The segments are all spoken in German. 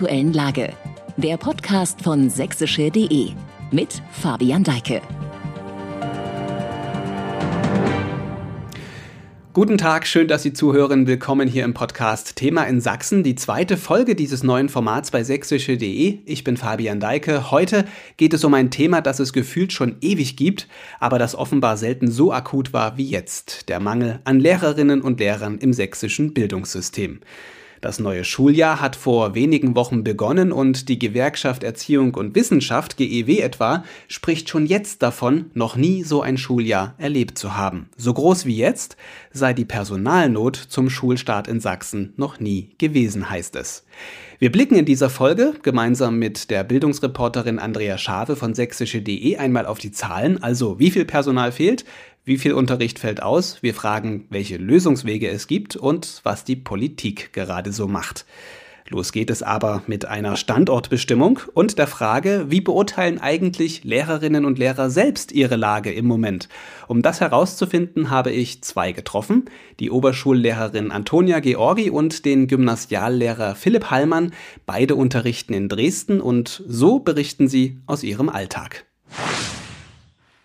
aktuellen Lage. Der Podcast von sächsische.de mit Fabian Deike. Guten Tag, schön, dass Sie zuhören. Willkommen hier im Podcast Thema in Sachsen, die zweite Folge dieses neuen Formats bei sächsische.de. Ich bin Fabian Deike. Heute geht es um ein Thema, das es gefühlt schon ewig gibt, aber das offenbar selten so akut war wie jetzt. Der Mangel an Lehrerinnen und Lehrern im sächsischen Bildungssystem. Das neue Schuljahr hat vor wenigen Wochen begonnen und die Gewerkschaft Erziehung und Wissenschaft, GEW etwa, spricht schon jetzt davon, noch nie so ein Schuljahr erlebt zu haben. So groß wie jetzt sei die Personalnot zum Schulstart in Sachsen noch nie gewesen, heißt es. Wir blicken in dieser Folge gemeinsam mit der Bildungsreporterin Andrea Schave von sächsische.de einmal auf die Zahlen, also wie viel Personal fehlt, wie viel Unterricht fällt aus? Wir fragen, welche Lösungswege es gibt und was die Politik gerade so macht. Los geht es aber mit einer Standortbestimmung und der Frage, wie beurteilen eigentlich Lehrerinnen und Lehrer selbst ihre Lage im Moment? Um das herauszufinden, habe ich zwei getroffen, die Oberschullehrerin Antonia Georgi und den Gymnasiallehrer Philipp Hallmann. Beide unterrichten in Dresden und so berichten sie aus ihrem Alltag.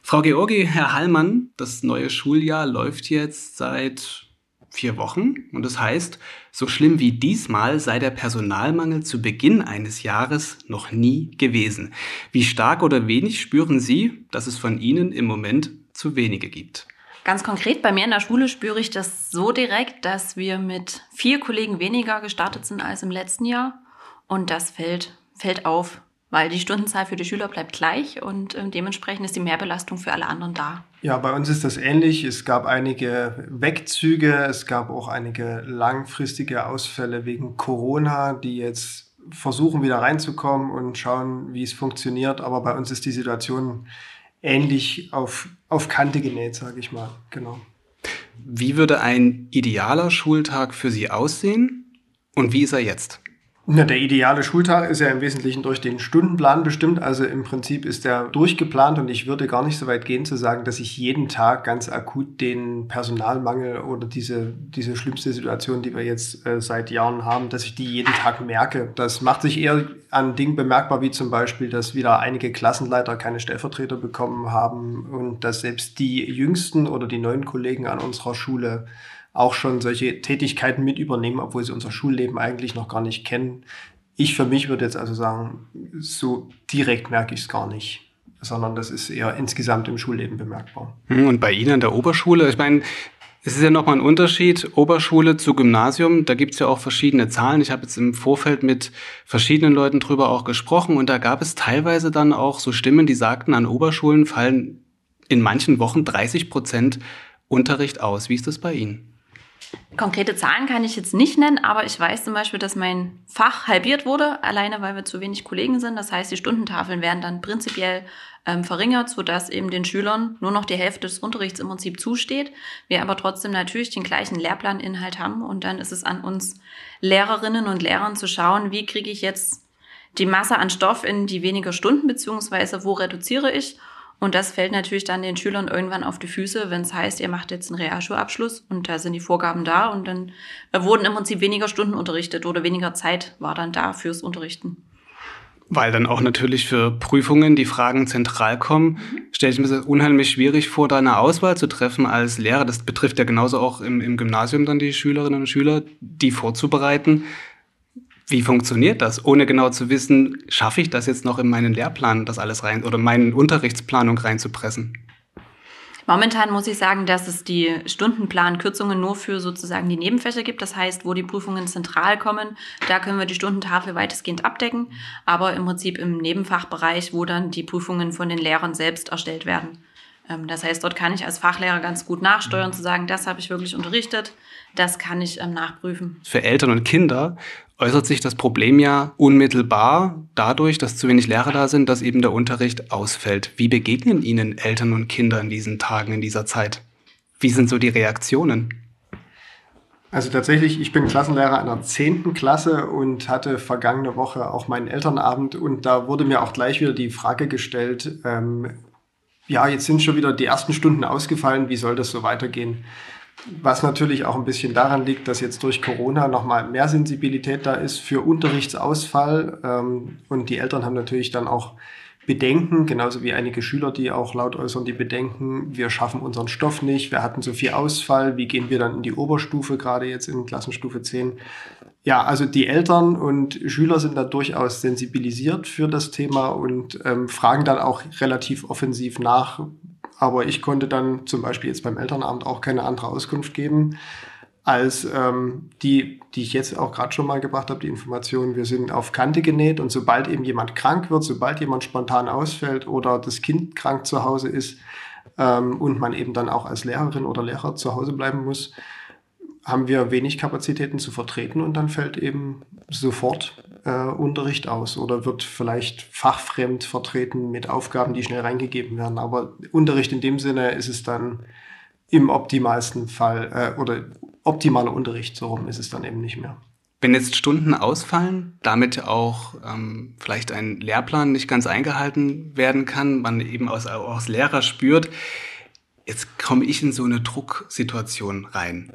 Frau Georgi, Herr Hallmann, das neue Schuljahr läuft jetzt seit vier Wochen und das heißt, so schlimm wie diesmal sei der Personalmangel zu Beginn eines Jahres noch nie gewesen. Wie stark oder wenig spüren Sie, dass es von Ihnen im Moment zu wenige gibt? Ganz konkret bei mir in der Schule spüre ich das so direkt, dass wir mit vier Kollegen weniger gestartet sind als im letzten Jahr und das fällt, fällt auf weil die Stundenzahl für die Schüler bleibt gleich und äh, dementsprechend ist die Mehrbelastung für alle anderen da. Ja, bei uns ist das ähnlich. Es gab einige Wegzüge, es gab auch einige langfristige Ausfälle wegen Corona, die jetzt versuchen wieder reinzukommen und schauen, wie es funktioniert. Aber bei uns ist die Situation ähnlich auf, auf Kante genäht, sage ich mal. Genau. Wie würde ein idealer Schultag für Sie aussehen und wie ist er jetzt? Na, der ideale Schultag ist ja im Wesentlichen durch den Stundenplan bestimmt. Also im Prinzip ist der durchgeplant und ich würde gar nicht so weit gehen zu sagen, dass ich jeden Tag ganz akut den Personalmangel oder diese, diese schlimmste Situation, die wir jetzt äh, seit Jahren haben, dass ich die jeden Tag merke. Das macht sich eher an Dingen bemerkbar, wie zum Beispiel, dass wieder einige Klassenleiter keine Stellvertreter bekommen haben und dass selbst die jüngsten oder die neuen Kollegen an unserer Schule auch schon solche Tätigkeiten mit übernehmen, obwohl sie unser Schulleben eigentlich noch gar nicht kennen. Ich für mich würde jetzt also sagen, so direkt merke ich es gar nicht, sondern das ist eher insgesamt im Schulleben bemerkbar. Hm, und bei Ihnen an der Oberschule, ich meine, es ist ja nochmal ein Unterschied, Oberschule zu Gymnasium, da gibt es ja auch verschiedene Zahlen. Ich habe jetzt im Vorfeld mit verschiedenen Leuten drüber auch gesprochen und da gab es teilweise dann auch so Stimmen, die sagten, an Oberschulen fallen in manchen Wochen 30 Prozent Unterricht aus. Wie ist das bei Ihnen? Konkrete Zahlen kann ich jetzt nicht nennen, aber ich weiß zum Beispiel, dass mein Fach halbiert wurde, alleine weil wir zu wenig Kollegen sind. Das heißt, die Stundentafeln werden dann prinzipiell ähm, verringert, sodass eben den Schülern nur noch die Hälfte des Unterrichts im Prinzip zusteht. Wir aber trotzdem natürlich den gleichen Lehrplaninhalt haben und dann ist es an uns Lehrerinnen und Lehrern zu schauen, wie kriege ich jetzt die Masse an Stoff in die weniger Stunden, beziehungsweise wo reduziere ich und das fällt natürlich dann den Schülern irgendwann auf die Füße, wenn es heißt, ihr macht jetzt einen Realschulabschluss und da sind die Vorgaben da und dann wurden im Prinzip weniger Stunden unterrichtet oder weniger Zeit war dann da fürs Unterrichten. Weil dann auch natürlich für Prüfungen die Fragen zentral kommen, mhm. stelle ich mir das unheimlich schwierig vor, da eine Auswahl zu treffen als Lehrer. Das betrifft ja genauso auch im, im Gymnasium dann die Schülerinnen und Schüler, die vorzubereiten. Wie funktioniert das? Ohne genau zu wissen, schaffe ich das jetzt noch in meinen Lehrplan, das alles rein oder meine Unterrichtsplanung reinzupressen? Momentan muss ich sagen, dass es die Stundenplankürzungen nur für sozusagen die Nebenfächer gibt. Das heißt, wo die Prüfungen zentral kommen, da können wir die Stundentafel weitestgehend abdecken. Aber im Prinzip im Nebenfachbereich, wo dann die Prüfungen von den Lehrern selbst erstellt werden. Ähm, das heißt, dort kann ich als Fachlehrer ganz gut nachsteuern, zu sagen, das habe ich wirklich unterrichtet, das kann ich ähm, nachprüfen. Für Eltern und Kinder äußert sich das Problem ja unmittelbar dadurch, dass zu wenig Lehrer da sind, dass eben der Unterricht ausfällt. Wie begegnen Ihnen Eltern und Kinder in diesen Tagen, in dieser Zeit? Wie sind so die Reaktionen? Also tatsächlich, ich bin Klassenlehrer einer zehnten Klasse und hatte vergangene Woche auch meinen Elternabend und da wurde mir auch gleich wieder die Frage gestellt, ähm, ja, jetzt sind schon wieder die ersten Stunden ausgefallen, wie soll das so weitergehen? Was natürlich auch ein bisschen daran liegt, dass jetzt durch Corona nochmal mehr Sensibilität da ist für Unterrichtsausfall. Ähm, und die Eltern haben natürlich dann auch Bedenken, genauso wie einige Schüler, die auch laut äußern, die Bedenken, wir schaffen unseren Stoff nicht, wir hatten so viel Ausfall, wie gehen wir dann in die Oberstufe, gerade jetzt in Klassenstufe 10. Ja, also die Eltern und Schüler sind da durchaus sensibilisiert für das Thema und ähm, fragen dann auch relativ offensiv nach. Aber ich konnte dann zum Beispiel jetzt beim Elternabend auch keine andere Auskunft geben als ähm, die, die ich jetzt auch gerade schon mal gebracht habe, die Information, wir sind auf Kante genäht und sobald eben jemand krank wird, sobald jemand spontan ausfällt oder das Kind krank zu Hause ist ähm, und man eben dann auch als Lehrerin oder Lehrer zu Hause bleiben muss, haben wir wenig Kapazitäten zu vertreten und dann fällt eben sofort äh, Unterricht aus oder wird vielleicht fachfremd vertreten mit Aufgaben, die schnell reingegeben werden. Aber Unterricht in dem Sinne ist es dann im optimalsten Fall äh, oder optimaler Unterricht, so rum ist es dann eben nicht mehr. Wenn jetzt Stunden ausfallen, damit auch ähm, vielleicht ein Lehrplan nicht ganz eingehalten werden kann, man eben als, als Lehrer spürt, jetzt komme ich in so eine Drucksituation rein.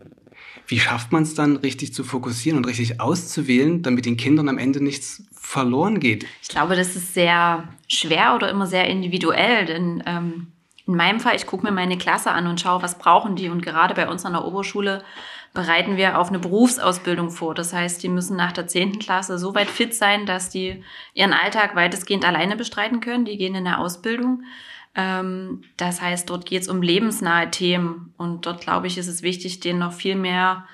Wie schafft man es dann, richtig zu fokussieren und richtig auszuwählen, damit den Kindern am Ende nichts verloren geht? Ich glaube, das ist sehr schwer oder immer sehr individuell, denn ähm, in meinem Fall, ich gucke mir meine Klasse an und schaue, was brauchen die. Und gerade bei uns an der Oberschule bereiten wir auf eine Berufsausbildung vor. Das heißt, die müssen nach der 10. Klasse so weit fit sein, dass die ihren Alltag weitestgehend alleine bestreiten können. Die gehen in eine Ausbildung. Ähm, das heißt, dort geht es um lebensnahe Themen. Und dort, glaube ich, ist es wichtig, denen noch viel mehr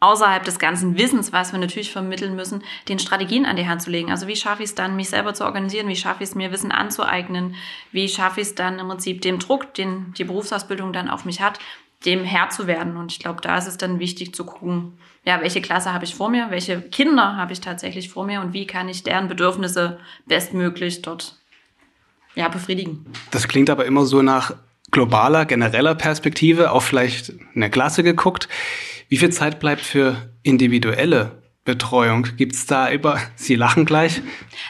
außerhalb des ganzen Wissens, was wir natürlich vermitteln müssen, den Strategien an die Hand zu legen. Also wie schaffe ich es dann, mich selber zu organisieren? Wie schaffe ich es, mir Wissen anzueignen? Wie schaffe ich es dann im Prinzip dem Druck, den die Berufsausbildung dann auf mich hat, dem Herr zu werden. Und ich glaube, da ist es dann wichtig zu gucken, ja, welche Klasse habe ich vor mir, welche Kinder habe ich tatsächlich vor mir und wie kann ich deren Bedürfnisse bestmöglich dort ja, befriedigen. Das klingt aber immer so nach globaler, genereller Perspektive, auch vielleicht eine Klasse geguckt. Wie viel Zeit bleibt für individuelle Betreuung? Gibt es da über, Sie lachen gleich?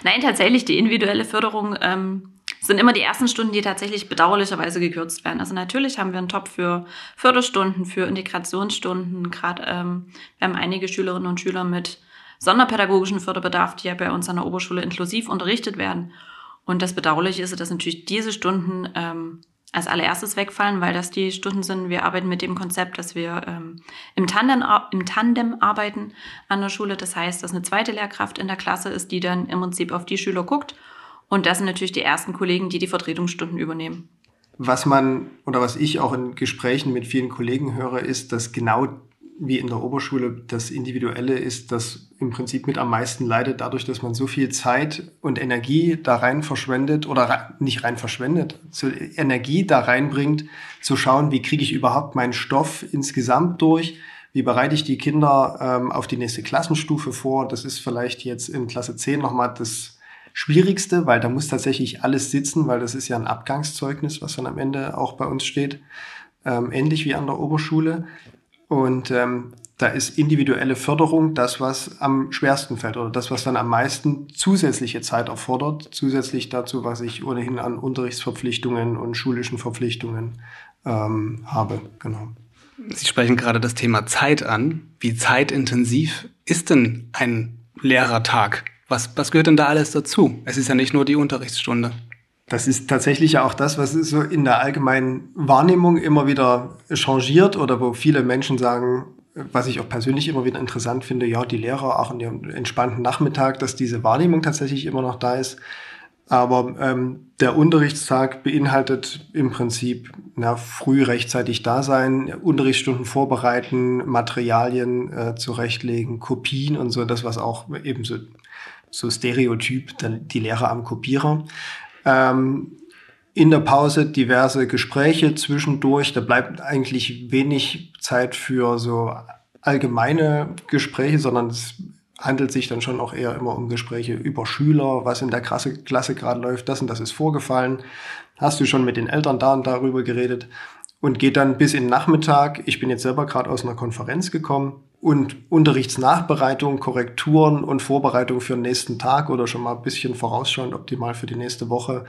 Nein, tatsächlich, die individuelle Förderung ähm, sind immer die ersten Stunden, die tatsächlich bedauerlicherweise gekürzt werden. Also natürlich haben wir einen Top für Förderstunden, für Integrationsstunden. Gerade ähm, wir haben einige Schülerinnen und Schüler mit sonderpädagogischen Förderbedarf, die ja bei uns an der Oberschule inklusiv unterrichtet werden. Und das Bedauerliche ist, dass natürlich diese Stunden ähm, als allererstes wegfallen, weil das die Stunden sind, wir arbeiten mit dem Konzept, dass wir ähm, im, Tandem, im Tandem arbeiten an der Schule. Das heißt, dass eine zweite Lehrkraft in der Klasse ist, die dann im Prinzip auf die Schüler guckt und das sind natürlich die ersten Kollegen, die die Vertretungsstunden übernehmen. Was man oder was ich auch in Gesprächen mit vielen Kollegen höre, ist, dass genau wie in der Oberschule das Individuelle ist, das im Prinzip mit am meisten leidet, dadurch, dass man so viel Zeit und Energie da rein verschwendet oder nicht rein verschwendet, so Energie da reinbringt, zu schauen, wie kriege ich überhaupt meinen Stoff insgesamt durch, wie bereite ich die Kinder ähm, auf die nächste Klassenstufe vor. Das ist vielleicht jetzt in Klasse 10 nochmal das Schwierigste, weil da muss tatsächlich alles sitzen, weil das ist ja ein Abgangszeugnis, was dann am Ende auch bei uns steht, ähm, ähnlich wie an der Oberschule. Und ähm, da ist individuelle Förderung das, was am schwersten fällt oder das, was dann am meisten zusätzliche Zeit erfordert, zusätzlich dazu, was ich ohnehin an Unterrichtsverpflichtungen und schulischen Verpflichtungen ähm, habe. Genau. Sie sprechen gerade das Thema Zeit an. Wie zeitintensiv ist denn ein Lehrertag? Was, was gehört denn da alles dazu? Es ist ja nicht nur die Unterrichtsstunde. Das ist tatsächlich ja auch das, was so in der allgemeinen Wahrnehmung immer wieder changiert oder wo viele Menschen sagen, was ich auch persönlich immer wieder interessant finde, ja, die Lehrer auch in ihrem entspannten Nachmittag, dass diese Wahrnehmung tatsächlich immer noch da ist. Aber ähm, der Unterrichtstag beinhaltet im Prinzip na, früh rechtzeitig da sein, Unterrichtsstunden vorbereiten, Materialien äh, zurechtlegen, Kopien und so, das was auch eben so so Stereotyp, die Lehrer am Kopierer. Ähm, in der Pause diverse Gespräche zwischendurch. Da bleibt eigentlich wenig Zeit für so allgemeine Gespräche, sondern es handelt sich dann schon auch eher immer um Gespräche über Schüler, was in der Klasse, Klasse gerade läuft, das und das ist vorgefallen. Hast du schon mit den Eltern da und darüber geredet? Und geht dann bis in den Nachmittag. Ich bin jetzt selber gerade aus einer Konferenz gekommen und Unterrichtsnachbereitung, Korrekturen und Vorbereitung für den nächsten Tag oder schon mal ein bisschen vorausschauend optimal für die nächste Woche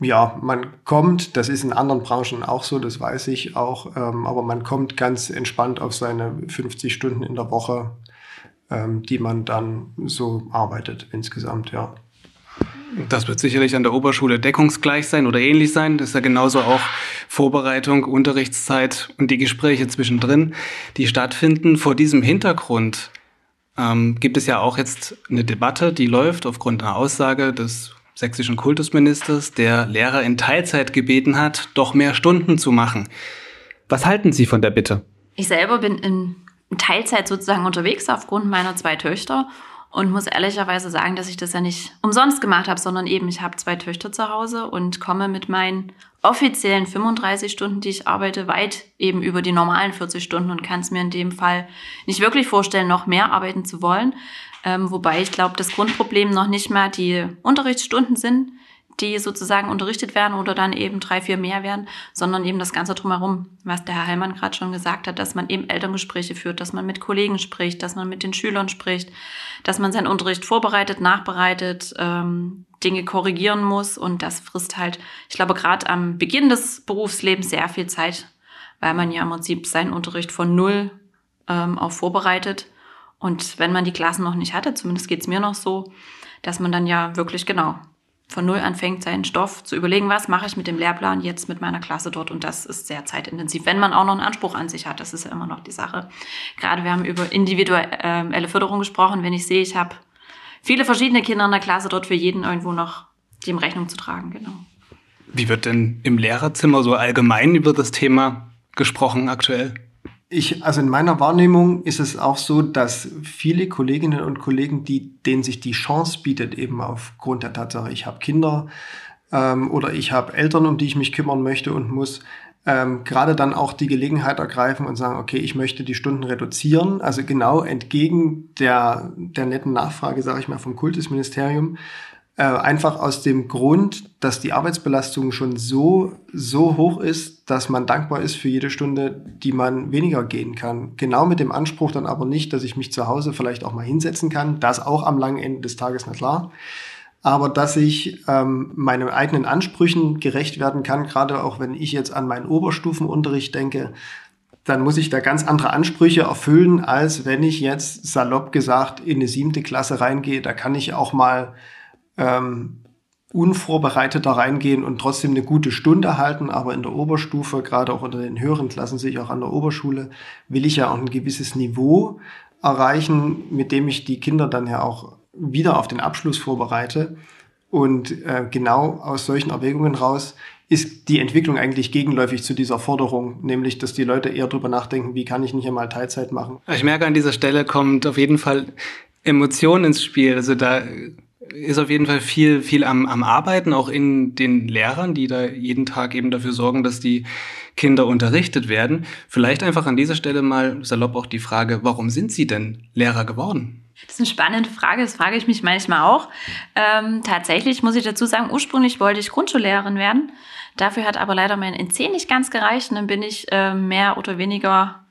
Ja, man kommt, das ist in anderen Branchen auch so, das weiß ich auch, ähm, aber man kommt ganz entspannt auf seine 50 Stunden in der Woche, ähm, die man dann so arbeitet insgesamt, ja. Das wird sicherlich an der Oberschule deckungsgleich sein oder ähnlich sein. Das ist ja genauso auch Vorbereitung, Unterrichtszeit und die Gespräche zwischendrin, die stattfinden. Vor diesem Hintergrund ähm, gibt es ja auch jetzt eine Debatte, die läuft aufgrund einer Aussage des sächsischen Kultusministers, der Lehrer in Teilzeit gebeten hat, doch mehr Stunden zu machen. Was halten Sie von der Bitte? Ich selber bin in Teilzeit sozusagen unterwegs aufgrund meiner zwei Töchter und muss ehrlicherweise sagen, dass ich das ja nicht umsonst gemacht habe, sondern eben ich habe zwei Töchter zu Hause und komme mit meinen offiziellen 35 Stunden, die ich arbeite, weit eben über die normalen 40 Stunden und kann es mir in dem Fall nicht wirklich vorstellen, noch mehr arbeiten zu wollen. Ähm, wobei ich glaube, das Grundproblem noch nicht mal die Unterrichtsstunden sind, die sozusagen unterrichtet werden oder dann eben drei, vier mehr werden, sondern eben das Ganze drumherum, was der Herr Heilmann gerade schon gesagt hat, dass man eben Elterngespräche führt, dass man mit Kollegen spricht, dass man mit den Schülern spricht, dass man seinen Unterricht vorbereitet, nachbereitet, ähm, Dinge korrigieren muss. Und das frisst halt, ich glaube, gerade am Beginn des Berufslebens sehr viel Zeit, weil man ja im Prinzip seinen Unterricht von null ähm, auf vorbereitet. Und wenn man die Klassen noch nicht hatte, zumindest geht's mir noch so, dass man dann ja wirklich genau von null anfängt, seinen Stoff zu überlegen, was mache ich mit dem Lehrplan jetzt mit meiner Klasse dort. Und das ist sehr zeitintensiv, wenn man auch noch einen Anspruch an sich hat. Das ist ja immer noch die Sache. Gerade wir haben über individuelle Förderung gesprochen. Wenn ich sehe, ich habe viele verschiedene Kinder in der Klasse, dort für jeden irgendwo noch dem Rechnung zu tragen. Genau. Wie wird denn im Lehrerzimmer so allgemein über das Thema gesprochen aktuell? Ich, also in meiner Wahrnehmung ist es auch so, dass viele Kolleginnen und Kollegen, die, denen sich die Chance bietet, eben aufgrund der Tatsache, ich habe Kinder ähm, oder ich habe Eltern, um die ich mich kümmern möchte und muss, ähm, gerade dann auch die Gelegenheit ergreifen und sagen, okay, ich möchte die Stunden reduzieren. Also genau entgegen der, der netten Nachfrage, sage ich mal, vom Kultusministerium, äh, einfach aus dem Grund, dass die Arbeitsbelastung schon so, so hoch ist, dass man dankbar ist für jede Stunde, die man weniger gehen kann. Genau mit dem Anspruch dann aber nicht, dass ich mich zu Hause vielleicht auch mal hinsetzen kann. Das auch am langen Ende des Tages, na klar. Aber dass ich ähm, meinen eigenen Ansprüchen gerecht werden kann, gerade auch wenn ich jetzt an meinen Oberstufenunterricht denke, dann muss ich da ganz andere Ansprüche erfüllen, als wenn ich jetzt salopp gesagt in eine siebte Klasse reingehe. Da kann ich auch mal ähm, unvorbereitet da reingehen und trotzdem eine gute Stunde halten, aber in der Oberstufe, gerade auch unter den höheren Klassen, sich auch an der Oberschule, will ich ja auch ein gewisses Niveau erreichen, mit dem ich die Kinder dann ja auch wieder auf den Abschluss vorbereite. Und äh, genau aus solchen Erwägungen raus ist die Entwicklung eigentlich gegenläufig zu dieser Forderung, nämlich dass die Leute eher drüber nachdenken, wie kann ich nicht einmal Teilzeit machen. Ich merke, an dieser Stelle kommt auf jeden Fall Emotion ins Spiel. Also da ist auf jeden Fall viel, viel am, am Arbeiten, auch in den Lehrern, die da jeden Tag eben dafür sorgen, dass die Kinder unterrichtet werden. Vielleicht einfach an dieser Stelle mal salopp auch die Frage, warum sind Sie denn Lehrer geworden? Das ist eine spannende Frage, das frage ich mich manchmal auch. Ähm, tatsächlich muss ich dazu sagen, ursprünglich wollte ich Grundschullehrerin werden. Dafür hat aber leider mein NC nicht ganz gereicht und dann bin ich äh, mehr oder weniger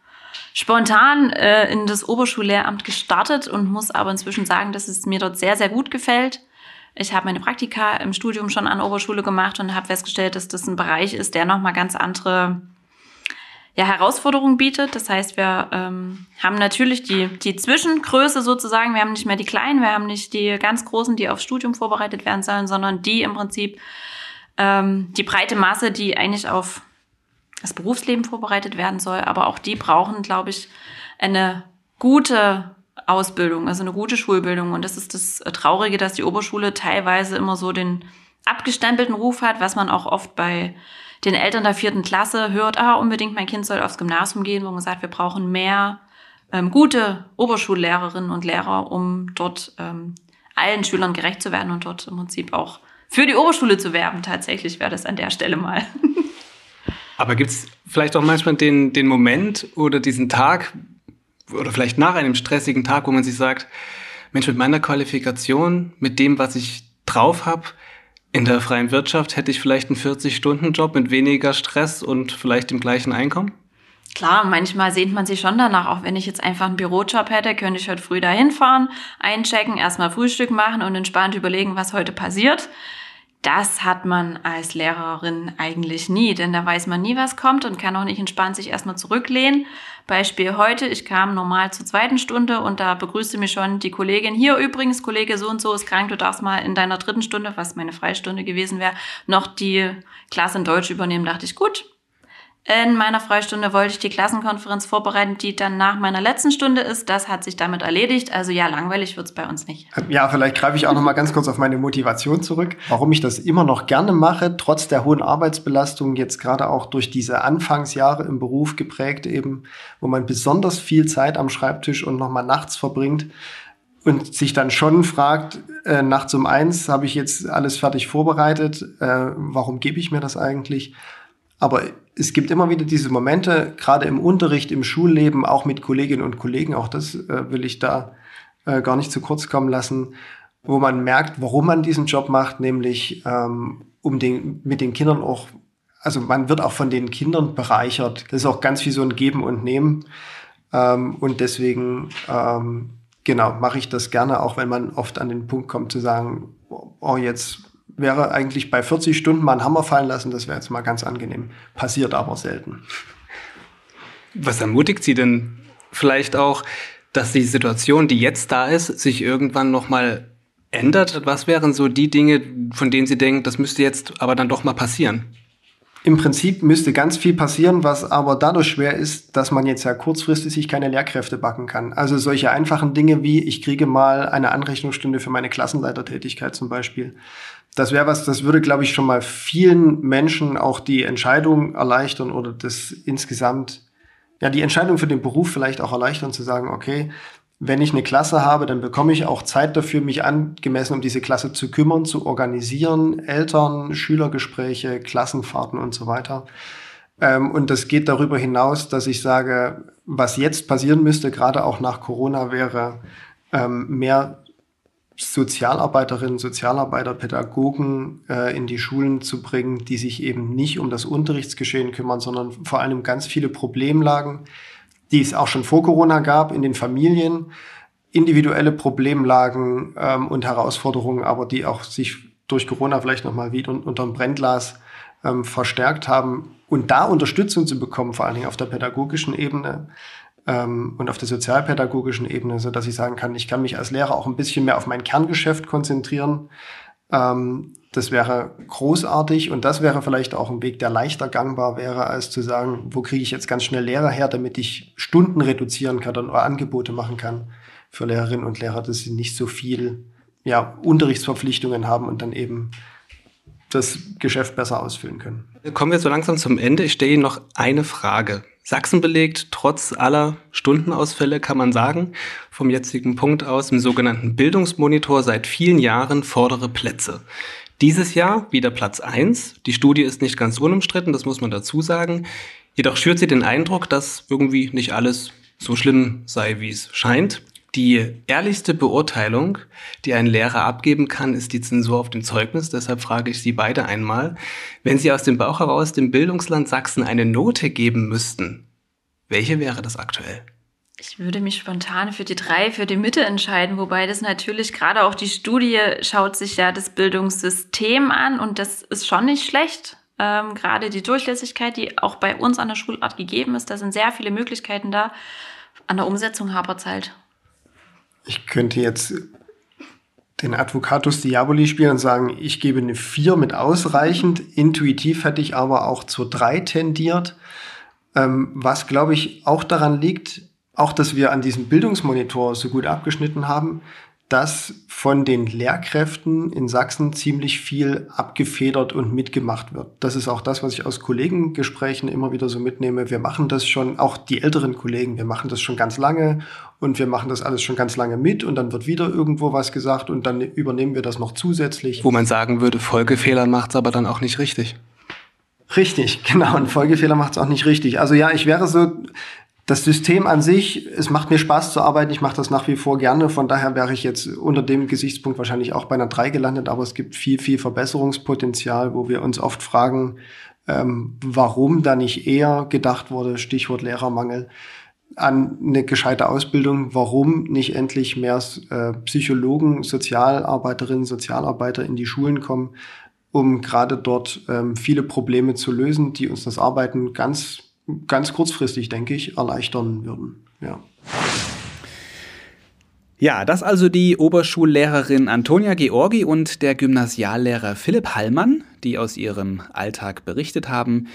spontan äh, in das Oberschullehramt gestartet und muss aber inzwischen sagen, dass es mir dort sehr, sehr gut gefällt. Ich habe meine Praktika im Studium schon an Oberschule gemacht und habe festgestellt, dass das ein Bereich ist, der nochmal ganz andere ja, Herausforderungen bietet. Das heißt, wir ähm, haben natürlich die, die Zwischengröße sozusagen. Wir haben nicht mehr die kleinen, wir haben nicht die ganz großen, die aufs Studium vorbereitet werden sollen, sondern die im Prinzip ähm, die breite Masse, die eigentlich auf das Berufsleben vorbereitet werden soll. Aber auch die brauchen, glaube ich, eine gute Ausbildung, also eine gute Schulbildung. Und das ist das Traurige, dass die Oberschule teilweise immer so den abgestempelten Ruf hat, was man auch oft bei den Eltern der vierten Klasse hört, ah, unbedingt mein Kind soll aufs Gymnasium gehen, wo man sagt, wir brauchen mehr ähm, gute Oberschullehrerinnen und Lehrer, um dort ähm, allen Schülern gerecht zu werden und dort im Prinzip auch für die Oberschule zu werben. Tatsächlich wäre das an der Stelle mal. Aber gibt es vielleicht auch manchmal den, den Moment oder diesen Tag oder vielleicht nach einem stressigen Tag, wo man sich sagt, Mensch, mit meiner Qualifikation, mit dem, was ich drauf habe, in der freien Wirtschaft hätte ich vielleicht einen 40-Stunden-Job mit weniger Stress und vielleicht dem gleichen Einkommen? Klar, manchmal sehnt man sich schon danach. Auch wenn ich jetzt einfach einen Bürojob hätte, könnte ich heute früh dahin fahren, einchecken, erstmal Frühstück machen und entspannt überlegen, was heute passiert das hat man als Lehrerin eigentlich nie, denn da weiß man nie, was kommt und kann auch nicht entspannt sich erstmal zurücklehnen. Beispiel heute, ich kam normal zur zweiten Stunde und da begrüßte mich schon die Kollegin. Hier übrigens, Kollege so und so ist krank, du darfst mal in deiner dritten Stunde, was meine Freistunde gewesen wäre, noch die Klasse in Deutsch übernehmen. Dachte ich, gut, in meiner Freistunde wollte ich die Klassenkonferenz vorbereiten, die dann nach meiner letzten Stunde ist. Das hat sich damit erledigt. Also ja, langweilig wird's bei uns nicht. Ja, vielleicht greife ich auch noch mal ganz kurz auf meine Motivation zurück, warum ich das immer noch gerne mache, trotz der hohen Arbeitsbelastung, jetzt gerade auch durch diese Anfangsjahre im Beruf geprägt eben, wo man besonders viel Zeit am Schreibtisch und noch mal nachts verbringt und sich dann schon fragt, äh, nachts um eins habe ich jetzt alles fertig vorbereitet, äh, warum gebe ich mir das eigentlich? Aber es gibt immer wieder diese Momente, gerade im Unterricht, im Schulleben, auch mit Kolleginnen und Kollegen, auch das äh, will ich da äh, gar nicht zu kurz kommen lassen, wo man merkt, warum man diesen Job macht, nämlich ähm, um den, mit den Kindern auch, also man wird auch von den Kindern bereichert. Das ist auch ganz viel so ein Geben und Nehmen. Ähm, und deswegen, ähm, genau, mache ich das gerne, auch wenn man oft an den Punkt kommt zu sagen, oh, jetzt wäre eigentlich bei 40 Stunden mal einen Hammer fallen lassen, das wäre jetzt mal ganz angenehm. Passiert aber selten. Was ermutigt Sie denn vielleicht auch, dass die Situation, die jetzt da ist, sich irgendwann nochmal ändert? Was wären so die Dinge, von denen Sie denken, das müsste jetzt aber dann doch mal passieren? Im Prinzip müsste ganz viel passieren, was aber dadurch schwer ist, dass man jetzt ja kurzfristig sich keine Lehrkräfte backen kann. Also solche einfachen Dinge wie, ich kriege mal eine Anrechnungsstunde für meine Klassenleitertätigkeit zum Beispiel das wäre was, das würde, glaube ich, schon mal vielen Menschen auch die Entscheidung erleichtern oder das insgesamt, ja, die Entscheidung für den Beruf vielleicht auch erleichtern, zu sagen, okay, wenn ich eine Klasse habe, dann bekomme ich auch Zeit dafür, mich angemessen um diese Klasse zu kümmern, zu organisieren, Eltern, Schülergespräche, Klassenfahrten und so weiter. Ähm, und das geht darüber hinaus, dass ich sage, was jetzt passieren müsste, gerade auch nach Corona, wäre ähm, mehr Sozialarbeiterinnen, Sozialarbeiter, Pädagogen äh, in die Schulen zu bringen, die sich eben nicht um das Unterrichtsgeschehen kümmern, sondern vor allem ganz viele Problemlagen, die es auch schon vor Corona gab in den Familien, individuelle Problemlagen ähm, und Herausforderungen, aber die auch sich durch Corona vielleicht nochmal wieder unterm Brennglas ähm, verstärkt haben. Und da Unterstützung zu bekommen, vor allen Dingen auf der pädagogischen Ebene, ähm, und auf der sozialpädagogischen Ebene, so dass ich sagen kann, ich kann mich als Lehrer auch ein bisschen mehr auf mein Kerngeschäft konzentrieren. Ähm, das wäre großartig und das wäre vielleicht auch ein Weg, der leichter gangbar wäre, als zu sagen, wo kriege ich jetzt ganz schnell Lehrer her, damit ich Stunden reduzieren kann oder Angebote machen kann für Lehrerinnen und Lehrer, dass sie nicht so viel ja, Unterrichtsverpflichtungen haben und dann eben das Geschäft besser ausfüllen können. Kommen wir so langsam zum Ende. Ich stelle Ihnen noch eine Frage. Sachsen belegt trotz aller Stundenausfälle, kann man sagen, vom jetzigen Punkt aus im sogenannten Bildungsmonitor seit vielen Jahren vordere Plätze. Dieses Jahr wieder Platz eins. Die Studie ist nicht ganz unumstritten, das muss man dazu sagen. Jedoch schürt sie den Eindruck, dass irgendwie nicht alles so schlimm sei, wie es scheint. Die ehrlichste Beurteilung, die ein Lehrer abgeben kann, ist die Zensur auf dem Zeugnis. Deshalb frage ich Sie beide einmal, wenn Sie aus dem Bauch heraus dem Bildungsland Sachsen eine Note geben müssten, welche wäre das aktuell? Ich würde mich spontan für die drei, für die Mitte entscheiden, wobei das natürlich gerade auch die Studie schaut sich ja das Bildungssystem an und das ist schon nicht schlecht. Ähm, gerade die Durchlässigkeit, die auch bei uns an der Schulart gegeben ist, da sind sehr viele Möglichkeiten da. An der Umsetzung hapert es halt. Ich könnte jetzt den Advocatus Diaboli spielen und sagen, ich gebe eine 4 mit ausreichend. Intuitiv hätte ich aber auch zur 3 tendiert. Ähm, was, glaube ich, auch daran liegt, auch dass wir an diesem Bildungsmonitor so gut abgeschnitten haben, dass von den Lehrkräften in Sachsen ziemlich viel abgefedert und mitgemacht wird. Das ist auch das, was ich aus Kollegengesprächen immer wieder so mitnehme. Wir machen das schon, auch die älteren Kollegen, wir machen das schon ganz lange und wir machen das alles schon ganz lange mit und dann wird wieder irgendwo was gesagt und dann übernehmen wir das noch zusätzlich. Wo man sagen würde, Folgefehler macht es aber dann auch nicht richtig. Richtig, genau. Ein Folgefehler macht es auch nicht richtig. Also ja, ich wäre so, das System an sich, es macht mir Spaß zu arbeiten, ich mache das nach wie vor gerne, von daher wäre ich jetzt unter dem Gesichtspunkt wahrscheinlich auch bei einer 3 gelandet, aber es gibt viel, viel Verbesserungspotenzial, wo wir uns oft fragen, ähm, warum da nicht eher gedacht wurde, Stichwort Lehrermangel, an eine gescheite Ausbildung, warum nicht endlich mehr äh, Psychologen, Sozialarbeiterinnen, Sozialarbeiter in die Schulen kommen, um gerade dort ähm, viele Probleme zu lösen, die uns das Arbeiten ganz, ganz kurzfristig, denke ich, erleichtern würden. Ja. Ja, das also die Oberschullehrerin Antonia Georgi und der Gymnasiallehrer Philipp Hallmann, die aus ihrem Alltag berichtet haben,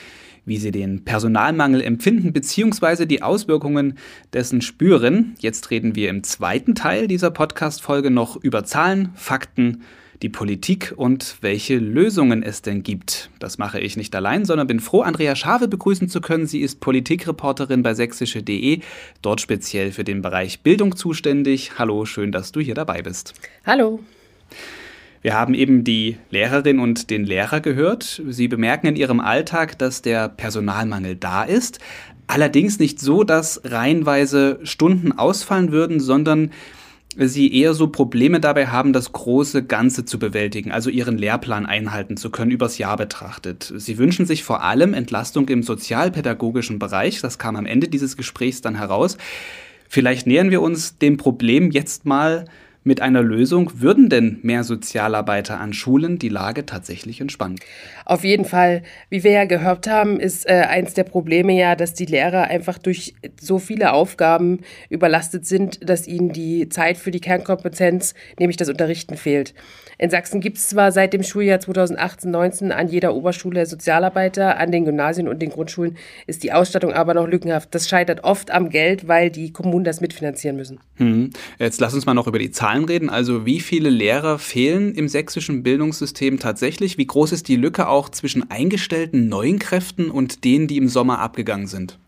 wie sie den Personalmangel empfinden bzw. die Auswirkungen dessen spüren. Jetzt reden wir im zweiten Teil dieser Podcast-Folge noch über Zahlen, Fakten die Politik und welche Lösungen es denn gibt. Das mache ich nicht allein, sondern bin froh, Andrea Schave begrüßen zu können. Sie ist Politikreporterin bei sächsische.de, dort speziell für den Bereich Bildung zuständig. Hallo, schön, dass du hier dabei bist. Hallo. Wir haben eben die Lehrerin und den Lehrer gehört. Sie bemerken in ihrem Alltag, dass der Personalmangel da ist. Allerdings nicht so, dass reihenweise Stunden ausfallen würden, sondern sie eher so Probleme dabei haben, das große Ganze zu bewältigen, also ihren Lehrplan einhalten zu können, übers Jahr betrachtet. Sie wünschen sich vor allem Entlastung im sozialpädagogischen Bereich, das kam am Ende dieses Gesprächs dann heraus. Vielleicht nähern wir uns dem Problem jetzt mal mit einer Lösung würden denn mehr Sozialarbeiter an Schulen die Lage tatsächlich entspannen? Auf jeden Fall. Wie wir ja gehört haben, ist äh, eins der Probleme ja, dass die Lehrer einfach durch so viele Aufgaben überlastet sind, dass ihnen die Zeit für die Kernkompetenz, nämlich das Unterrichten, fehlt. In Sachsen gibt es zwar seit dem Schuljahr 2018-19 an jeder Oberschule Sozialarbeiter, an den Gymnasien und den Grundschulen ist die Ausstattung aber noch lückenhaft. Das scheitert oft am Geld, weil die Kommunen das mitfinanzieren müssen. Hm. Jetzt lass uns mal noch über die Zahlen reden. Also wie viele Lehrer fehlen im sächsischen Bildungssystem tatsächlich? Wie groß ist die Lücke auch zwischen eingestellten neuen Kräften und denen, die im Sommer abgegangen sind?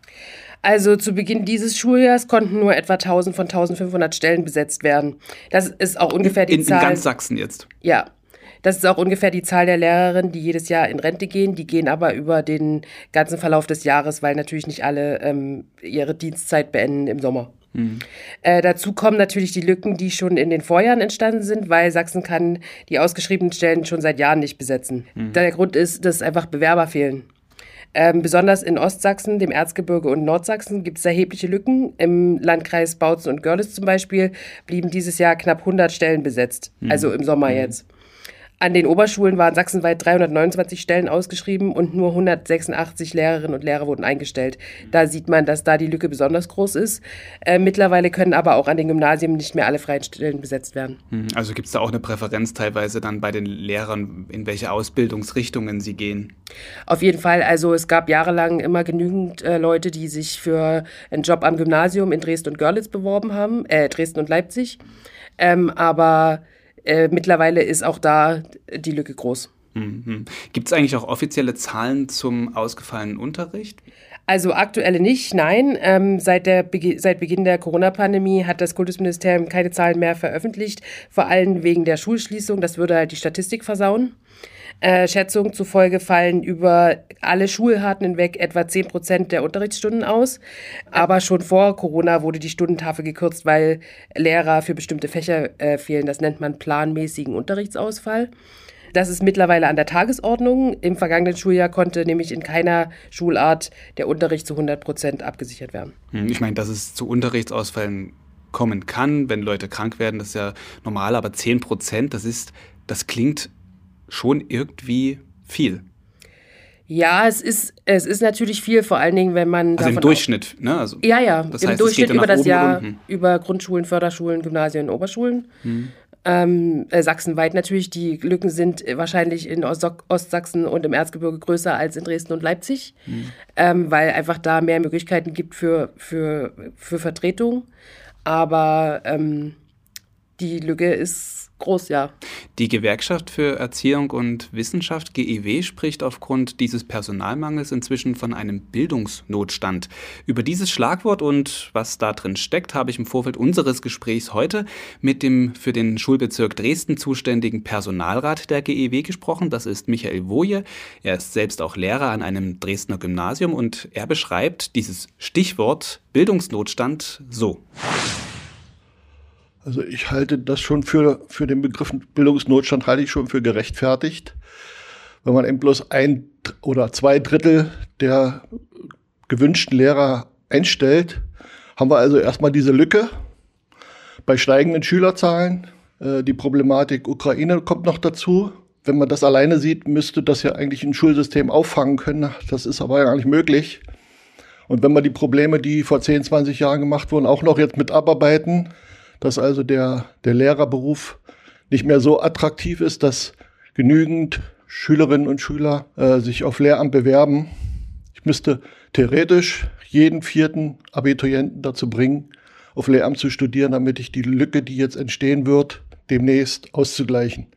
Also zu Beginn dieses Schuljahres konnten nur etwa 1000 von 1500 Stellen besetzt werden. Das ist auch ungefähr die in, Zahl. In ganz Sachsen jetzt. Ja. Das ist auch ungefähr die Zahl der Lehrerinnen, die jedes Jahr in Rente gehen. Die gehen aber über den ganzen Verlauf des Jahres, weil natürlich nicht alle ähm, ihre Dienstzeit beenden im Sommer. Mhm. Äh, dazu kommen natürlich die Lücken, die schon in den Vorjahren entstanden sind, weil Sachsen kann die ausgeschriebenen Stellen schon seit Jahren nicht besetzen. Mhm. Der Grund ist, dass einfach Bewerber fehlen. Ähm, besonders in Ostsachsen, dem Erzgebirge und Nordsachsen gibt es erhebliche Lücken. Im Landkreis Bautzen und Görlitz zum Beispiel blieben dieses Jahr knapp 100 Stellen besetzt, mhm. also im Sommer mhm. jetzt. An den Oberschulen waren sachsenweit 329 Stellen ausgeschrieben und nur 186 Lehrerinnen und Lehrer wurden eingestellt. Da sieht man, dass da die Lücke besonders groß ist. Äh, mittlerweile können aber auch an den Gymnasien nicht mehr alle freien Stellen besetzt werden. Mhm. Also gibt es da auch eine Präferenz teilweise dann bei den Lehrern, in welche Ausbildungsrichtungen sie gehen? Auf jeden Fall. Also es gab jahrelang immer genügend äh, Leute, die sich für einen Job am Gymnasium in Dresden und Görlitz beworben haben, äh, Dresden und Leipzig. Ähm, aber äh, mittlerweile ist auch da die Lücke groß. Mhm. Gibt es eigentlich auch offizielle Zahlen zum ausgefallenen Unterricht? Also aktuelle nicht, nein. Ähm, seit, der seit Beginn der Corona-Pandemie hat das Kultusministerium keine Zahlen mehr veröffentlicht, vor allem wegen der Schulschließung. Das würde halt die Statistik versauen. Äh, Schätzungen zufolge fallen über alle Schulharten hinweg etwa 10 Prozent der Unterrichtsstunden aus. Aber schon vor Corona wurde die Stundentafel gekürzt, weil Lehrer für bestimmte Fächer äh, fehlen. Das nennt man planmäßigen Unterrichtsausfall. Das ist mittlerweile an der Tagesordnung. Im vergangenen Schuljahr konnte nämlich in keiner Schulart der Unterricht zu 100 Prozent abgesichert werden. Hm, ich meine, dass es zu Unterrichtsausfällen kommen kann, wenn Leute krank werden, das ist ja normal, aber 10 Prozent, das ist, das klingt schon irgendwie viel. Ja, es ist, es ist natürlich viel, vor allen Dingen, wenn man. Also im Durchschnitt, ne? Also, ja, ja, das im heißt, Durchschnitt über das Jahr, über Grundschulen, Förderschulen, Gymnasien, Oberschulen. Hm. Ähm, äh, sachsenweit natürlich. Die Lücken sind wahrscheinlich in Ost Ostsachsen und im Erzgebirge größer als in Dresden und Leipzig, hm. ähm, weil einfach da mehr Möglichkeiten gibt für, für, für Vertretung. Aber ähm, die Lücke ist groß, ja. Die Gewerkschaft für Erziehung und Wissenschaft, GEW, spricht aufgrund dieses Personalmangels inzwischen von einem Bildungsnotstand. Über dieses Schlagwort und was da drin steckt, habe ich im Vorfeld unseres Gesprächs heute mit dem für den Schulbezirk Dresden zuständigen Personalrat der GEW gesprochen. Das ist Michael Woje. Er ist selbst auch Lehrer an einem Dresdner Gymnasium und er beschreibt dieses Stichwort Bildungsnotstand so. Also ich halte das schon für, für den Begriff Bildungsnotstand halte ich schon für gerechtfertigt. Wenn man eben bloß ein oder zwei Drittel der gewünschten Lehrer einstellt, haben wir also erstmal diese Lücke bei steigenden Schülerzahlen. Äh, die Problematik Ukraine kommt noch dazu. wenn man das alleine sieht, müsste das ja eigentlich ein Schulsystem auffangen können. Das ist aber ja gar nicht möglich. Und wenn man die Probleme, die vor 10, 20 Jahren gemacht wurden, auch noch jetzt mit abarbeiten, dass also der, der Lehrerberuf nicht mehr so attraktiv ist, dass genügend Schülerinnen und Schüler äh, sich auf Lehramt bewerben. Ich müsste theoretisch jeden vierten Abiturienten dazu bringen, auf Lehramt zu studieren, damit ich die Lücke, die jetzt entstehen wird, demnächst auszugleichen.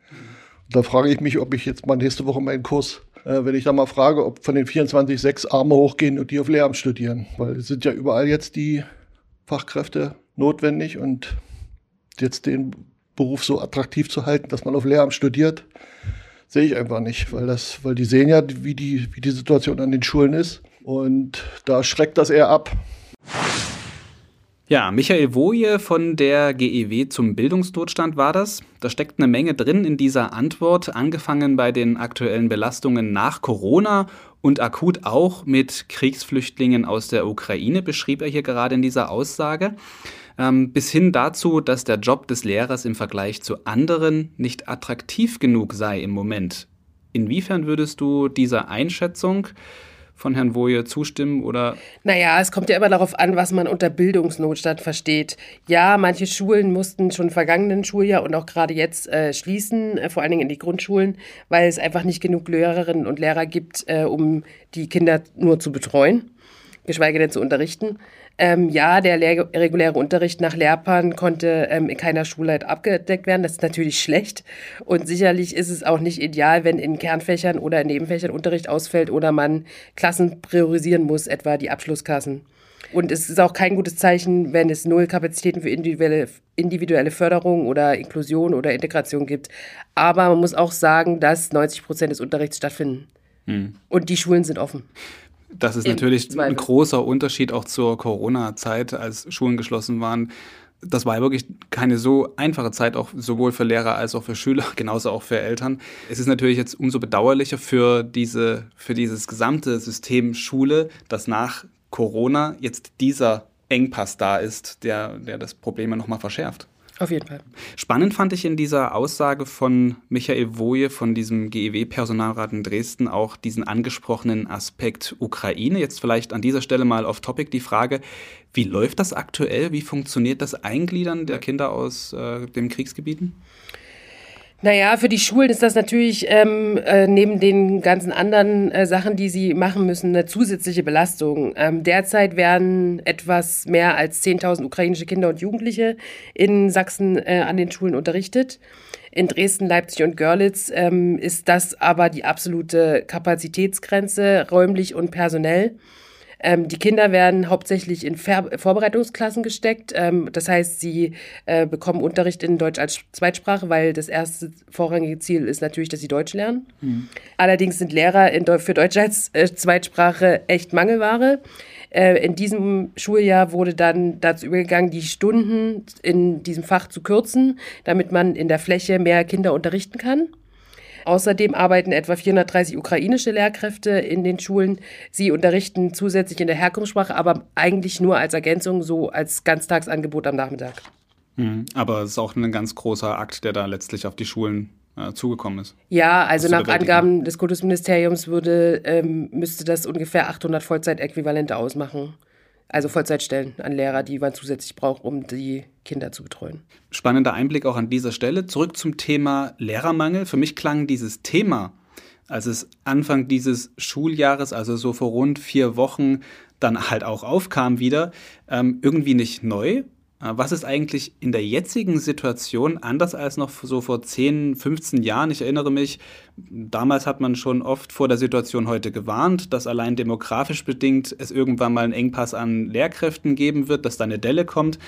Da frage ich mich, ob ich jetzt mal nächste Woche meinen Kurs, äh, wenn ich da mal frage, ob von den 24 sechs Arme hochgehen und die auf Lehramt studieren. Weil es sind ja überall jetzt die Fachkräfte notwendig und jetzt den Beruf so attraktiv zu halten, dass man auf Lehramt studiert, sehe ich einfach nicht, weil das, weil die sehen ja, wie die, wie die Situation an den Schulen ist. Und da schreckt das eher ab. Ja, Michael Woje von der GEW zum Bildungsnotstand war das. Da steckt eine Menge drin in dieser Antwort, angefangen bei den aktuellen Belastungen nach Corona und akut auch mit Kriegsflüchtlingen aus der Ukraine, beschrieb er hier gerade in dieser Aussage, ähm, bis hin dazu, dass der Job des Lehrers im Vergleich zu anderen nicht attraktiv genug sei im Moment. Inwiefern würdest du dieser Einschätzung von Herrn Woje zustimmen oder? Naja, es kommt ja immer darauf an, was man unter Bildungsnotstand versteht. Ja, manche Schulen mussten schon vergangenen Schuljahr und auch gerade jetzt äh, schließen, äh, vor allen Dingen in die Grundschulen, weil es einfach nicht genug Lehrerinnen und Lehrer gibt, äh, um die Kinder nur zu betreuen, geschweige denn zu unterrichten. Ähm, ja, der reguläre Unterricht nach Lehrplan konnte ähm, in keiner Schulzeit abgedeckt werden. Das ist natürlich schlecht. Und sicherlich ist es auch nicht ideal, wenn in Kernfächern oder in Nebenfächern Unterricht ausfällt oder man Klassen priorisieren muss, etwa die Abschlussklassen. Und es ist auch kein gutes Zeichen, wenn es null Kapazitäten für individuelle, individuelle Förderung oder Inklusion oder Integration gibt. Aber man muss auch sagen, dass 90 Prozent des Unterrichts stattfinden. Hm. Und die Schulen sind offen. Das ist natürlich ein großer Unterschied auch zur Corona-Zeit, als Schulen geschlossen waren. Das war wirklich keine so einfache Zeit, auch sowohl für Lehrer als auch für Schüler, genauso auch für Eltern. Es ist natürlich jetzt umso bedauerlicher für, diese, für dieses gesamte System Schule, dass nach Corona jetzt dieser Engpass da ist, der, der das Problem nochmal verschärft. Auf jeden Fall. Spannend fand ich in dieser Aussage von Michael Woje von diesem GEW-Personalrat in Dresden auch diesen angesprochenen Aspekt Ukraine. Jetzt vielleicht an dieser Stelle mal auf Topic die Frage, wie läuft das aktuell? Wie funktioniert das Eingliedern der Kinder aus äh, den Kriegsgebieten? Naja, für die Schulen ist das natürlich ähm, äh, neben den ganzen anderen äh, Sachen, die sie machen müssen, eine zusätzliche Belastung. Ähm, derzeit werden etwas mehr als 10.000 ukrainische Kinder und Jugendliche in Sachsen äh, an den Schulen unterrichtet. In Dresden, Leipzig und Görlitz ähm, ist das aber die absolute Kapazitätsgrenze räumlich und personell. Ähm, die Kinder werden hauptsächlich in Ver Vorbereitungsklassen gesteckt. Ähm, das heißt, sie äh, bekommen Unterricht in Deutsch als Zweitsprache, weil das erste vorrangige Ziel ist natürlich, dass sie Deutsch lernen. Mhm. Allerdings sind Lehrer in, für Deutsch als äh, Zweitsprache echt Mangelware. Äh, in diesem Schuljahr wurde dann dazu übergegangen, die Stunden in diesem Fach zu kürzen, damit man in der Fläche mehr Kinder unterrichten kann. Außerdem arbeiten etwa 430 ukrainische Lehrkräfte in den Schulen. Sie unterrichten zusätzlich in der Herkunftssprache, aber eigentlich nur als Ergänzung, so als Ganztagsangebot am Nachmittag. Mhm. Aber es ist auch ein ganz großer Akt, der da letztlich auf die Schulen äh, zugekommen ist. Ja, also nach Angaben des Kultusministeriums würde, ähm, müsste das ungefähr 800 Vollzeitäquivalente ausmachen also Vollzeitstellen an Lehrer, die man zusätzlich braucht, um die Kinder zu betreuen. Spannender Einblick auch an dieser Stelle. Zurück zum Thema Lehrermangel. Für mich klang dieses Thema, als es Anfang dieses Schuljahres, also so vor rund vier Wochen, dann halt auch aufkam wieder, ähm, irgendwie nicht neu, was ist eigentlich in der jetzigen Situation anders als noch so vor 10, 15 Jahren? Ich erinnere mich, damals hat man schon oft vor der Situation heute gewarnt, dass allein demografisch bedingt es irgendwann mal einen Engpass an Lehrkräften geben wird, dass da eine Delle kommt.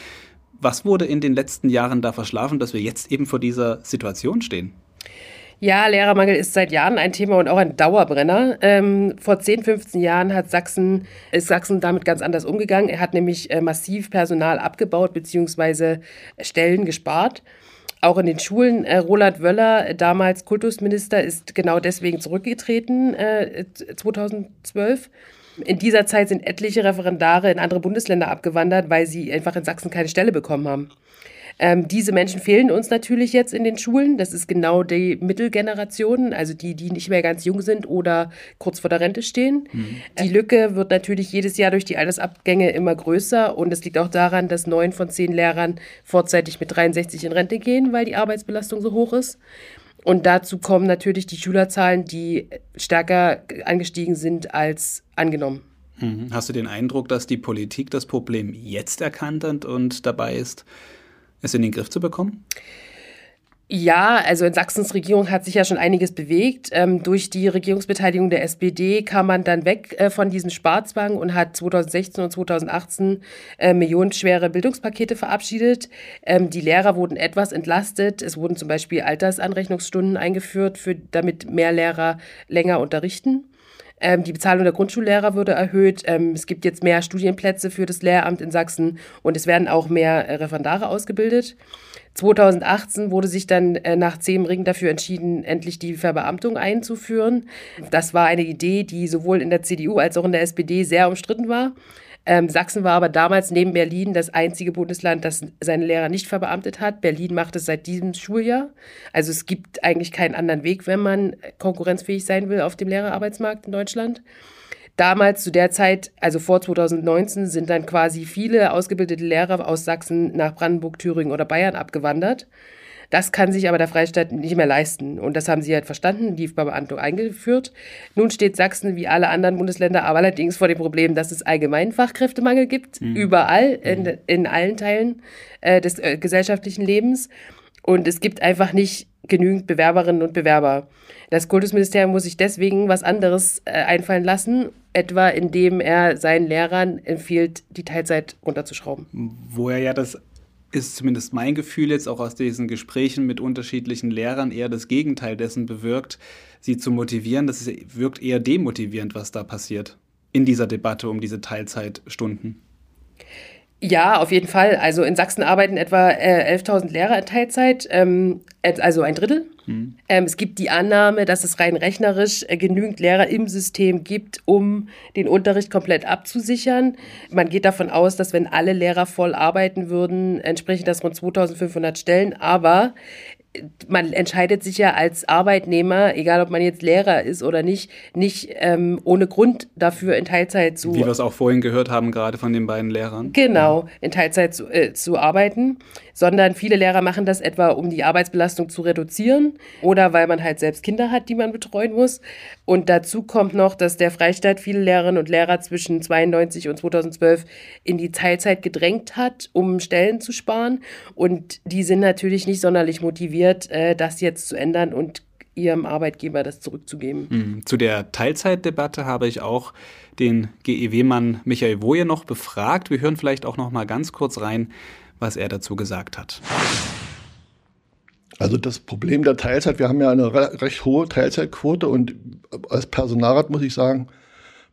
Was wurde in den letzten Jahren da verschlafen, dass wir jetzt eben vor dieser Situation stehen? Ja, Lehrermangel ist seit Jahren ein Thema und auch ein Dauerbrenner. Ähm, vor 10, 15 Jahren hat Sachsen, ist Sachsen damit ganz anders umgegangen. Er hat nämlich äh, massiv Personal abgebaut bzw. Stellen gespart. Auch in den Schulen. Äh, Roland Wöller, damals Kultusminister, ist genau deswegen zurückgetreten, äh, 2012. In dieser Zeit sind etliche Referendare in andere Bundesländer abgewandert, weil sie einfach in Sachsen keine Stelle bekommen haben. Ähm, diese Menschen fehlen uns natürlich jetzt in den Schulen. Das ist genau die Mittelgeneration, also die, die nicht mehr ganz jung sind oder kurz vor der Rente stehen. Mhm. Die Lücke wird natürlich jedes Jahr durch die Altersabgänge immer größer und es liegt auch daran, dass neun von zehn Lehrern vorzeitig mit 63 in Rente gehen, weil die Arbeitsbelastung so hoch ist. Und dazu kommen natürlich die Schülerzahlen, die stärker angestiegen sind als angenommen. Mhm. Hast du den Eindruck, dass die Politik das Problem jetzt erkannt hat und dabei ist, es in den Griff zu bekommen? Ja, also in Sachsens Regierung hat sich ja schon einiges bewegt. Ähm, durch die Regierungsbeteiligung der SPD kam man dann weg äh, von diesem Sparzwang und hat 2016 und 2018 äh, millionenschwere Bildungspakete verabschiedet. Ähm, die Lehrer wurden etwas entlastet. Es wurden zum Beispiel Altersanrechnungsstunden eingeführt, für, damit mehr Lehrer länger unterrichten. Ähm, die Bezahlung der Grundschullehrer wurde erhöht. Ähm, es gibt jetzt mehr Studienplätze für das Lehramt in Sachsen und es werden auch mehr äh, Referendare ausgebildet. 2018 wurde sich dann äh, nach zehn Ringen dafür entschieden, endlich die Verbeamtung einzuführen. Das war eine Idee, die sowohl in der CDU als auch in der SPD sehr umstritten war. Ähm, Sachsen war aber damals neben Berlin das einzige Bundesland, das seine Lehrer nicht verbeamtet hat. Berlin macht es seit diesem Schuljahr. Also es gibt eigentlich keinen anderen Weg, wenn man konkurrenzfähig sein will auf dem Lehrerarbeitsmarkt in Deutschland. Damals zu der Zeit, also vor 2019, sind dann quasi viele ausgebildete Lehrer aus Sachsen nach Brandenburg, Thüringen oder Bayern abgewandert. Das kann sich aber der Freistaat nicht mehr leisten. Und das haben sie halt verstanden, die Beamtung eingeführt. Nun steht Sachsen wie alle anderen Bundesländer aber allerdings vor dem Problem, dass es allgemeinen Fachkräftemangel gibt, mhm. überall, in, mhm. in allen Teilen äh, des äh, gesellschaftlichen Lebens. Und es gibt einfach nicht genügend Bewerberinnen und Bewerber. Das Kultusministerium muss sich deswegen was anderes äh, einfallen lassen, etwa indem er seinen Lehrern empfiehlt, die Teilzeit runterzuschrauben. Wo er ja das ist zumindest mein Gefühl jetzt auch aus diesen Gesprächen mit unterschiedlichen Lehrern eher das Gegenteil dessen bewirkt, sie zu motivieren. Das wirkt eher demotivierend, was da passiert in dieser Debatte um diese Teilzeitstunden. Ja, auf jeden Fall. Also in Sachsen arbeiten etwa äh, 11.000 Lehrer in Teilzeit, ähm, also ein Drittel. Hm. Ähm, es gibt die Annahme, dass es rein rechnerisch äh, genügend Lehrer im System gibt, um den Unterricht komplett abzusichern. Man geht davon aus, dass wenn alle Lehrer voll arbeiten würden, entsprechen das rund 2.500 Stellen. Aber man entscheidet sich ja als Arbeitnehmer, egal ob man jetzt Lehrer ist oder nicht, nicht ähm, ohne Grund dafür in Teilzeit zu. Wie wir es auch vorhin gehört haben, gerade von den beiden Lehrern. Genau, in Teilzeit zu, äh, zu arbeiten, sondern viele Lehrer machen das etwa, um die Arbeitsbelastung zu reduzieren oder weil man halt selbst Kinder hat, die man betreuen muss. Und dazu kommt noch, dass der Freistaat viele Lehrerinnen und Lehrer zwischen 92 und 2012 in die Teilzeit gedrängt hat, um Stellen zu sparen. Und die sind natürlich nicht sonderlich motiviert motiviert, äh, das jetzt zu ändern und ihrem Arbeitgeber das zurückzugeben. Mhm. Zu der Teilzeitdebatte habe ich auch den GEW-Mann Michael Woje noch befragt. Wir hören vielleicht auch noch mal ganz kurz rein, was er dazu gesagt hat. Also das Problem der Teilzeit, wir haben ja eine recht hohe Teilzeitquote und als Personalrat muss ich sagen,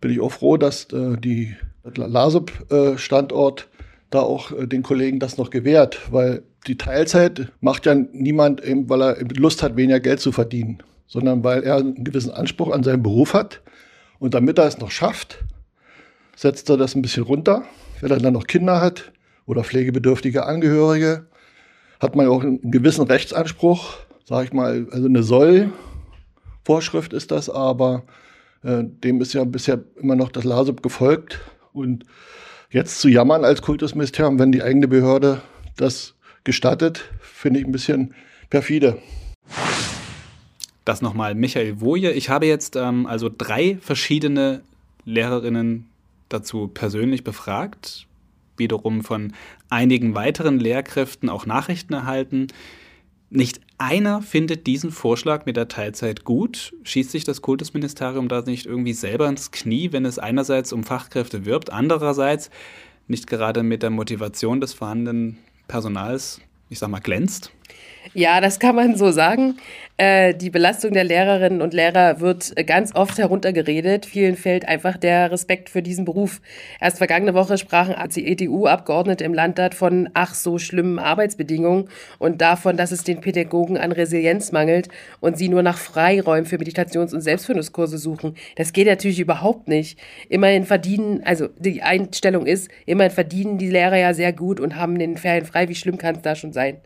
bin ich auch froh, dass äh, die LASUB-Standort äh, da auch äh, den Kollegen das noch gewährt, weil die Teilzeit macht ja niemand, eben, weil er Lust hat, weniger Geld zu verdienen, sondern weil er einen gewissen Anspruch an seinen Beruf hat. Und damit er es noch schafft, setzt er das ein bisschen runter. Wenn er dann noch Kinder hat oder pflegebedürftige Angehörige, hat man auch einen gewissen Rechtsanspruch, sage ich mal, also eine Soll-Vorschrift ist das, aber äh, dem ist ja bisher immer noch das LASUB gefolgt. Und jetzt zu jammern als Kultusministerium, wenn die eigene Behörde das gestattet, finde ich ein bisschen perfide. Das nochmal Michael Woje. Ich habe jetzt ähm, also drei verschiedene Lehrerinnen dazu persönlich befragt, wiederum von einigen weiteren Lehrkräften auch Nachrichten erhalten. Nicht einer findet diesen Vorschlag mit der Teilzeit gut. Schießt sich das Kultusministerium da nicht irgendwie selber ins Knie, wenn es einerseits um Fachkräfte wirbt, andererseits nicht gerade mit der Motivation des vorhandenen Personals, ich sag mal, glänzt? Ja, das kann man so sagen. Äh, die Belastung der Lehrerinnen und Lehrer wird ganz oft heruntergeredet. Vielen fällt einfach der Respekt für diesen Beruf. Erst vergangene Woche sprachen die EDU-Abgeordnete im Landtag von ach so schlimmen Arbeitsbedingungen und davon, dass es den Pädagogen an Resilienz mangelt und sie nur nach Freiräumen für Meditations- und Selbstfindungskurse suchen. Das geht natürlich überhaupt nicht. Immerhin verdienen, also die Einstellung ist, immerhin verdienen die Lehrer ja sehr gut und haben den Ferien frei. Wie schlimm kann es da schon sein?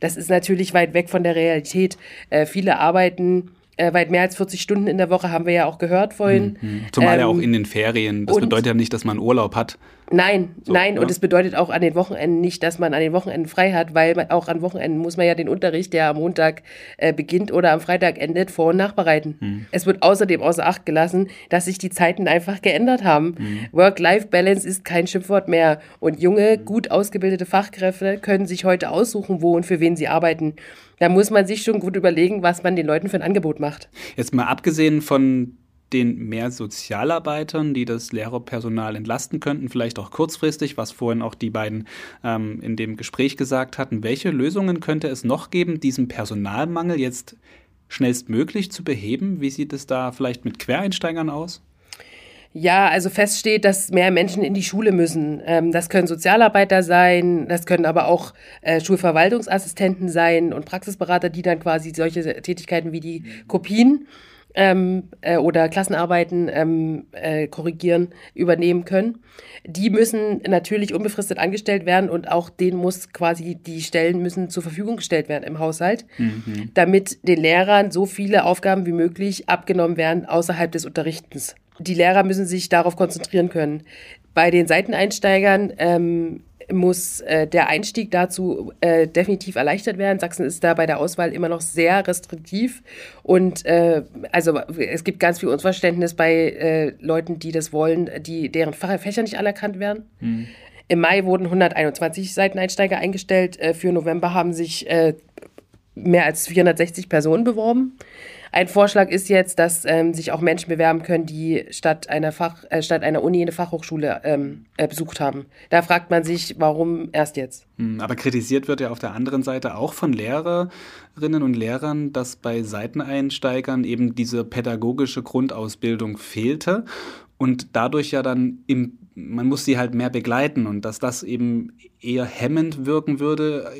Das ist natürlich weit weg von der Realität. Äh, viele arbeiten äh, weit mehr als 40 Stunden in der Woche, haben wir ja auch gehört vorhin. Mhm. Zumal ähm, ja auch in den Ferien. Das bedeutet ja nicht, dass man Urlaub hat. Nein, so, nein, oder? und es bedeutet auch an den Wochenenden nicht, dass man an den Wochenenden frei hat, weil man, auch an Wochenenden muss man ja den Unterricht, der am Montag äh, beginnt oder am Freitag endet, vor- und nachbereiten. Hm. Es wird außerdem außer Acht gelassen, dass sich die Zeiten einfach geändert haben. Hm. Work-Life-Balance ist kein Schimpfwort mehr und junge, gut ausgebildete Fachkräfte können sich heute aussuchen, wo und für wen sie arbeiten. Da muss man sich schon gut überlegen, was man den Leuten für ein Angebot macht. Jetzt mal abgesehen von den mehr Sozialarbeitern, die das Lehrerpersonal entlasten könnten, vielleicht auch kurzfristig, was vorhin auch die beiden ähm, in dem Gespräch gesagt hatten. Welche Lösungen könnte es noch geben, diesen Personalmangel jetzt schnellstmöglich zu beheben? Wie sieht es da vielleicht mit Quereinsteigern aus? Ja, also feststeht, dass mehr Menschen in die Schule müssen. Ähm, das können Sozialarbeiter sein, das können aber auch äh, Schulverwaltungsassistenten sein und Praxisberater, die dann quasi solche Tätigkeiten wie die Kopien ähm, äh, oder Klassenarbeiten ähm, äh, korrigieren, übernehmen können. Die müssen natürlich unbefristet angestellt werden und auch denen muss quasi die Stellen müssen zur Verfügung gestellt werden im Haushalt, mhm. damit den Lehrern so viele Aufgaben wie möglich abgenommen werden außerhalb des Unterrichtens. Die Lehrer müssen sich darauf konzentrieren können. Bei den Seiteneinsteigern ähm, muss äh, der Einstieg dazu äh, definitiv erleichtert werden. Sachsen ist da bei der Auswahl immer noch sehr restriktiv und äh, also es gibt ganz viel Unverständnis bei äh, Leuten, die das wollen, die deren Fächer nicht anerkannt werden. Mhm. Im Mai wurden 121 Seiteneinsteiger eingestellt. Äh, für November haben sich äh, mehr als 460 Personen beworben. Ein Vorschlag ist jetzt, dass ähm, sich auch Menschen bewerben können, die statt einer, Fach, äh, statt einer Uni eine Fachhochschule ähm, äh, besucht haben. Da fragt man sich, warum erst jetzt? Hm, aber kritisiert wird ja auf der anderen Seite auch von Lehrerinnen und Lehrern, dass bei Seiteneinsteigern eben diese pädagogische Grundausbildung fehlte und dadurch ja dann im, man muss sie halt mehr begleiten und dass das eben eher hemmend wirken würde,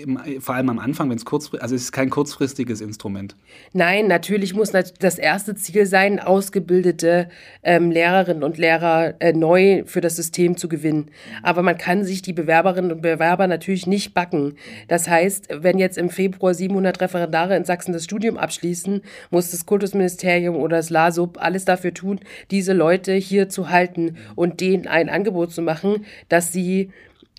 vor allem am Anfang, wenn es kurzfristig, also es ist kein kurzfristiges Instrument. Nein, natürlich muss das erste Ziel sein, ausgebildete ähm, Lehrerinnen und Lehrer äh, neu für das System zu gewinnen. Aber man kann sich die Bewerberinnen und Bewerber natürlich nicht backen. Das heißt, wenn jetzt im Februar 700 Referendare in Sachsen das Studium abschließen, muss das Kultusministerium oder das LASUB alles dafür tun, diese Leute hier zu halten und denen ein Angebot zu machen, dass sie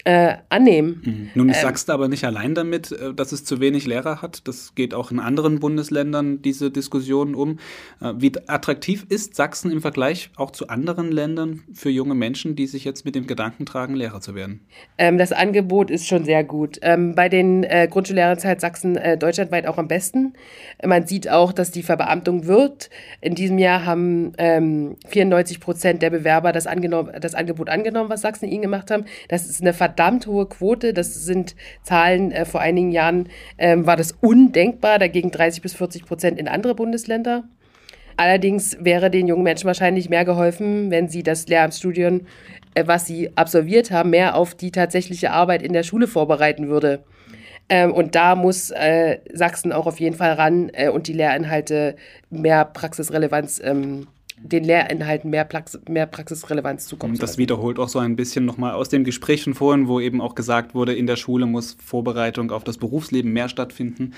äh, annehmen. Mhm. Nun ähm, sagst du aber nicht allein damit, äh, dass es zu wenig Lehrer hat. Das geht auch in anderen Bundesländern diese Diskussionen um. Äh, wie attraktiv ist Sachsen im Vergleich auch zu anderen Ländern für junge Menschen, die sich jetzt mit dem Gedanken tragen, Lehrer zu werden? Ähm, das Angebot ist schon sehr gut. Ähm, bei den äh, Grundschullehrern zahlt Sachsen äh, deutschlandweit auch am besten. Man sieht auch, dass die Verbeamtung wird. In diesem Jahr haben 94 ähm, Prozent der Bewerber das, das Angebot angenommen, was Sachsen ihnen gemacht haben. Das ist eine verdammt hohe Quote. Das sind Zahlen, äh, vor einigen Jahren ähm, war das undenkbar, dagegen 30 bis 40 Prozent in andere Bundesländer. Allerdings wäre den jungen Menschen wahrscheinlich mehr geholfen, wenn sie das Lehramtsstudium, äh, was sie absolviert haben, mehr auf die tatsächliche Arbeit in der Schule vorbereiten würde. Ähm, und da muss äh, Sachsen auch auf jeden Fall ran äh, und die Lehrinhalte mehr Praxisrelevanz ähm, den Lehrinhalten mehr, Prax mehr Praxisrelevanz zukommen. Das wiederholt auch so ein bisschen nochmal aus dem Gespräch von vorhin, wo eben auch gesagt wurde, in der Schule muss Vorbereitung auf das Berufsleben mehr stattfinden,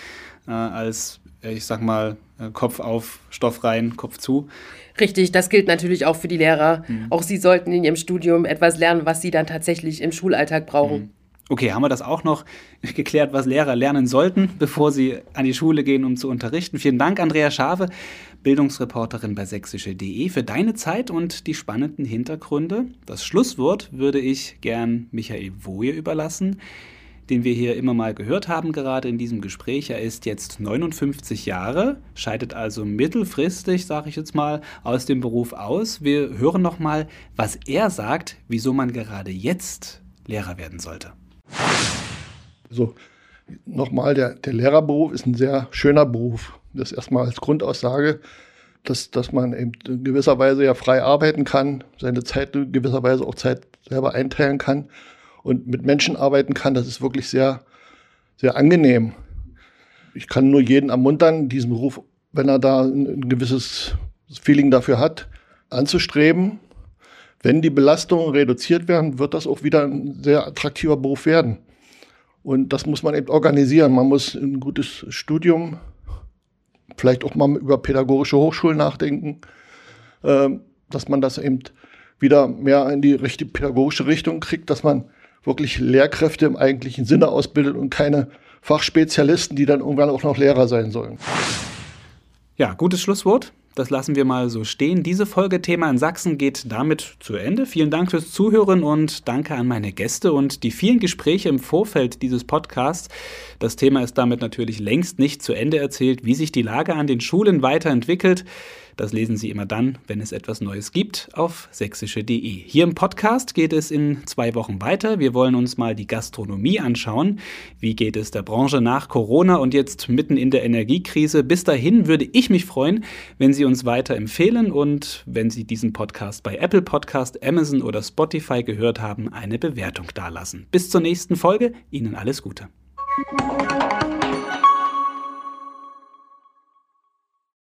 äh, als, äh, ich sag mal, äh, Kopf auf, Stoff rein, Kopf zu. Richtig, das gilt natürlich auch für die Lehrer. Mhm. Auch sie sollten in ihrem Studium etwas lernen, was sie dann tatsächlich im Schulalltag brauchen. Mhm. Okay, haben wir das auch noch geklärt, was Lehrer lernen sollten, bevor sie an die Schule gehen, um zu unterrichten. Vielen Dank, Andrea Schave, Bildungsreporterin bei sächsische.de, für deine Zeit und die spannenden Hintergründe. Das Schlusswort würde ich gern Michael Woje überlassen, den wir hier immer mal gehört haben, gerade in diesem Gespräch. Er ist jetzt 59 Jahre, scheidet also mittelfristig, sage ich jetzt mal, aus dem Beruf aus. Wir hören noch mal, was er sagt, wieso man gerade jetzt Lehrer werden sollte. So, Nochmal, der, der Lehrerberuf ist ein sehr schöner Beruf. Das erstmal als Grundaussage, dass, dass man eben in gewisser Weise ja frei arbeiten kann, seine Zeit in gewisser Weise auch Zeit selber einteilen kann und mit Menschen arbeiten kann. Das ist wirklich sehr, sehr angenehm. Ich kann nur jeden ermuntern, diesen Beruf, wenn er da ein, ein gewisses Feeling dafür hat, anzustreben. Wenn die Belastungen reduziert werden, wird das auch wieder ein sehr attraktiver Beruf werden. Und das muss man eben organisieren. Man muss ein gutes Studium, vielleicht auch mal über pädagogische Hochschulen nachdenken, äh, dass man das eben wieder mehr in die richtige pädagogische Richtung kriegt, dass man wirklich Lehrkräfte im eigentlichen Sinne ausbildet und keine Fachspezialisten, die dann irgendwann auch noch Lehrer sein sollen. Ja, gutes Schlusswort. Das lassen wir mal so stehen. Diese Folge Thema in Sachsen geht damit zu Ende. Vielen Dank fürs Zuhören und danke an meine Gäste und die vielen Gespräche im Vorfeld dieses Podcasts. Das Thema ist damit natürlich längst nicht zu Ende erzählt, wie sich die Lage an den Schulen weiterentwickelt. Das lesen Sie immer dann, wenn es etwas Neues gibt, auf sächsische.de. Hier im Podcast geht es in zwei Wochen weiter. Wir wollen uns mal die Gastronomie anschauen. Wie geht es der Branche nach Corona und jetzt mitten in der Energiekrise? Bis dahin würde ich mich freuen, wenn Sie uns weiter empfehlen und wenn Sie diesen Podcast bei Apple Podcast, Amazon oder Spotify gehört haben, eine Bewertung dalassen. Bis zur nächsten Folge. Ihnen alles Gute.